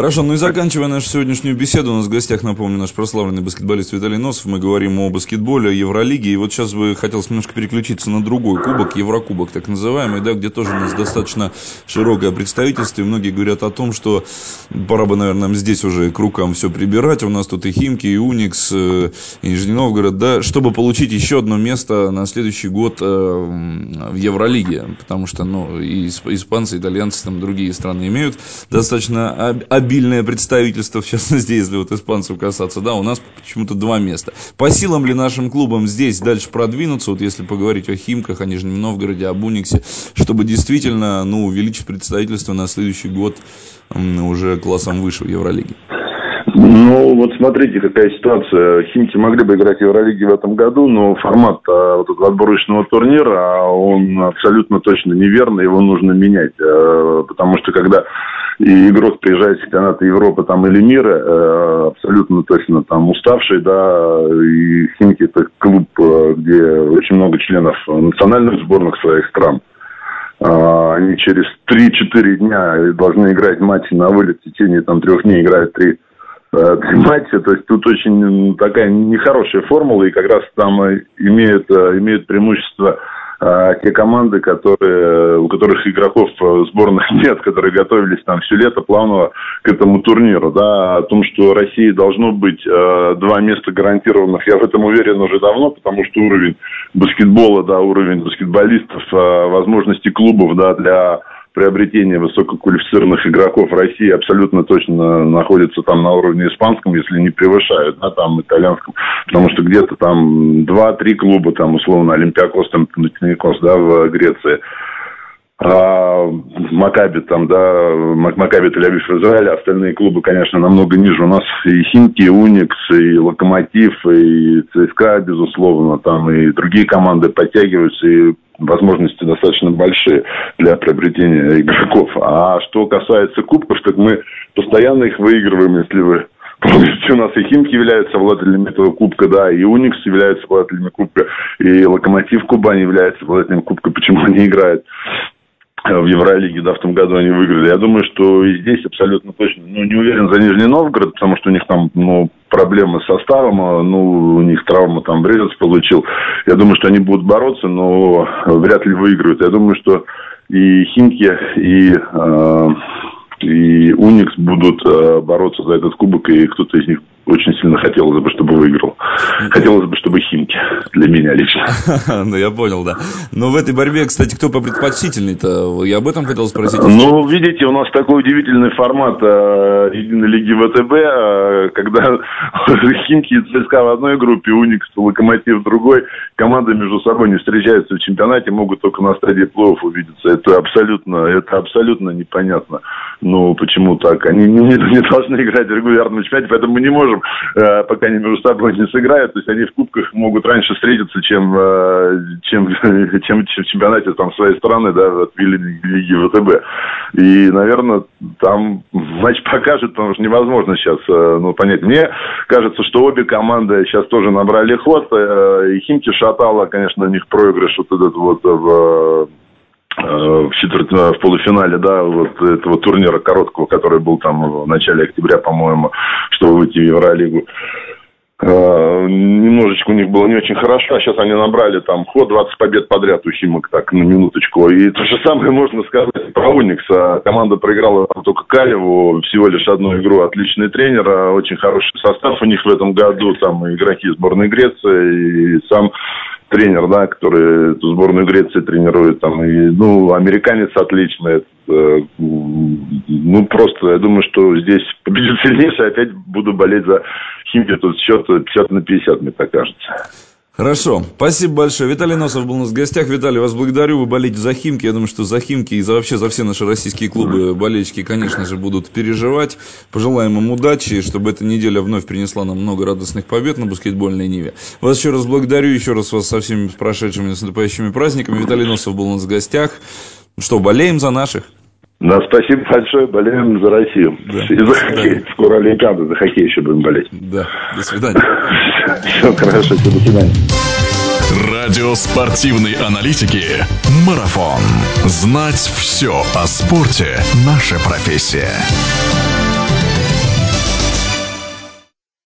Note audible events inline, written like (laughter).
Хорошо, ну и заканчивая нашу сегодняшнюю беседу, у нас в гостях, напомню, наш прославленный баскетболист Виталий Носов. Мы говорим о баскетболе, о Евролиге. И вот сейчас бы хотелось немножко переключиться на другой кубок, Еврокубок так называемый, да, где тоже у нас достаточно широкое представительство. И многие говорят о том, что пора бы, наверное, здесь уже к рукам все прибирать. У нас тут и Химки, и Уникс, э, и Нижний Новгород, да, чтобы получить еще одно место на следующий год э, в Евролиге. Потому что, ну, и испанцы, итальянцы, там другие страны имеют достаточно обильное представительство, в частности, если вот испанцев касаться, да, у нас почему-то два места. По силам ли нашим клубам здесь дальше продвинуться, вот если поговорить о Химках, о Нижнем Новгороде, об Униксе, чтобы действительно, ну, увеличить представительство на следующий год уже классом выше в Евролиге? Ну, вот смотрите, какая ситуация. Химки могли бы играть в Евролиге в этом году, но формат а, вот этого отборочного турнира, он абсолютно точно неверный, его нужно менять. А, потому что когда и игрок приезжает с чемпионата Европы там, или мира, э, абсолютно точно там уставший, да, и Химки это клуб, э, где очень много членов национальных сборных своих стран. Э, они через 3-4 дня должны играть матчи на вылет в течение там, трех дней, играют три э, (laughs) матча. То есть тут очень такая нехорошая формула, и как раз там имеют, имеют преимущество а, те команды, которые, у которых игроков сборных (laughs) нет, которые готовились там все лето плавно к этому турниру, да, о том, что России должно быть э, два места гарантированных, я в этом уверен уже давно, потому что уровень баскетбола, да, уровень баскетболистов, э, возможности клубов, да, для приобретение высококвалифицированных игроков России абсолютно точно находится там на уровне испанском, если не превышают, да, там итальянском, потому что где-то там два-три клуба, там условно Олимпиакос, там Панатиникос, да, в Греции, а, Макаби там, да, Макаби Тель-Авив в Израиле, остальные клубы, конечно, намного ниже. У нас и Химки, и Уникс, и Локомотив, и ЦСКА, безусловно, там и другие команды подтягиваются, и возможности достаточно большие для приобретения игроков. А что касается кубков, так мы постоянно их выигрываем, если вы Помните, у нас и Химки являются владельцами этого кубка, да, и Уникс являются владельцами кубка, и Локомотив Кубани является владельцем кубка. Почему они играют в Евролиге, да, в том году они выиграли. Я думаю, что и здесь абсолютно точно, ну, не уверен за Нижний Новгород, потому что у них там, ну, проблемы с составом, а, ну, у них травма там Брезец получил. Я думаю, что они будут бороться, но вряд ли выиграют. Я думаю, что и Химки, и э, и Уникс будут э, бороться за этот кубок, и кто-то из них очень сильно хотелось бы, чтобы выиграл. Хотелось бы, чтобы Химки для меня лично. (laughs) Ну, я понял, да. Но в этой борьбе, кстати, кто попредпочтительный-то? Я об этом хотел спросить. Ну, видите, у нас такой удивительный формат э, Единой Лиги ВТБ, э, когда (laughs) Химки и ЦСКА в одной группе, Уникс, Локомотив в другой. Команды между собой не встречаются в чемпионате, могут только на стадии плей увидеться. Это абсолютно, это абсолютно непонятно. Ну, почему так? Они не, не должны играть в регулярном чемпионате, поэтому мы не можем э, пока они между собой не сыграют. То есть они в кубках могут раньше встретиться, чем, э, чем, чем, (laughs) чем в чемпионате там, своей страны, да, от Лиги ВТБ. И, наверное, там матч покажет, потому что невозможно сейчас э, ну, понять. Мне кажется, что обе команды сейчас тоже набрали ход. И Химки шатала, конечно, у них проигрыш вот этот вот в в, четверть, в полуфинале, да, вот этого турнира короткого, который был там в начале октября, по-моему, выйти в Евролигу. Uh, немножечко у них было не очень хорошо, а сейчас они набрали там ход 20 побед подряд у Химок, так, на минуточку. И то же самое можно сказать про Уникса. Команда проиграла там только Калеву, всего лишь одну игру, отличный тренер, а очень хороший состав у них в этом году, там игроки сборной Греции, и сам тренер, да, который эту сборную Греции тренирует, там, и, ну, американец отличный, э, ну, просто, я думаю, что здесь победит (laughs) сильнейший, опять буду болеть за Химки, тут счет 50 на 50, мне так кажется. Хорошо, спасибо большое. Виталий Носов был у нас в гостях. Виталий, вас благодарю. Вы болеете за Химки. Я думаю, что за Химки и за вообще за все наши российские клубы болельщики, конечно же, будут переживать. Пожелаем им удачи, чтобы эта неделя вновь принесла нам много радостных побед на баскетбольной Ниве. Вас еще раз благодарю, еще раз вас со всеми прошедшими наступающими праздниками. Виталий Носов был у нас в гостях. Что, болеем за наших? Да, спасибо большое, болеем за Россию. Да. И за хоккей. Скоро Олимпиада, за хоккей еще будем болеть. Да, до свидания. Все хорошо, все, до свидания. Радио спортивной аналитики «Марафон». Знать все о спорте – наша профессия.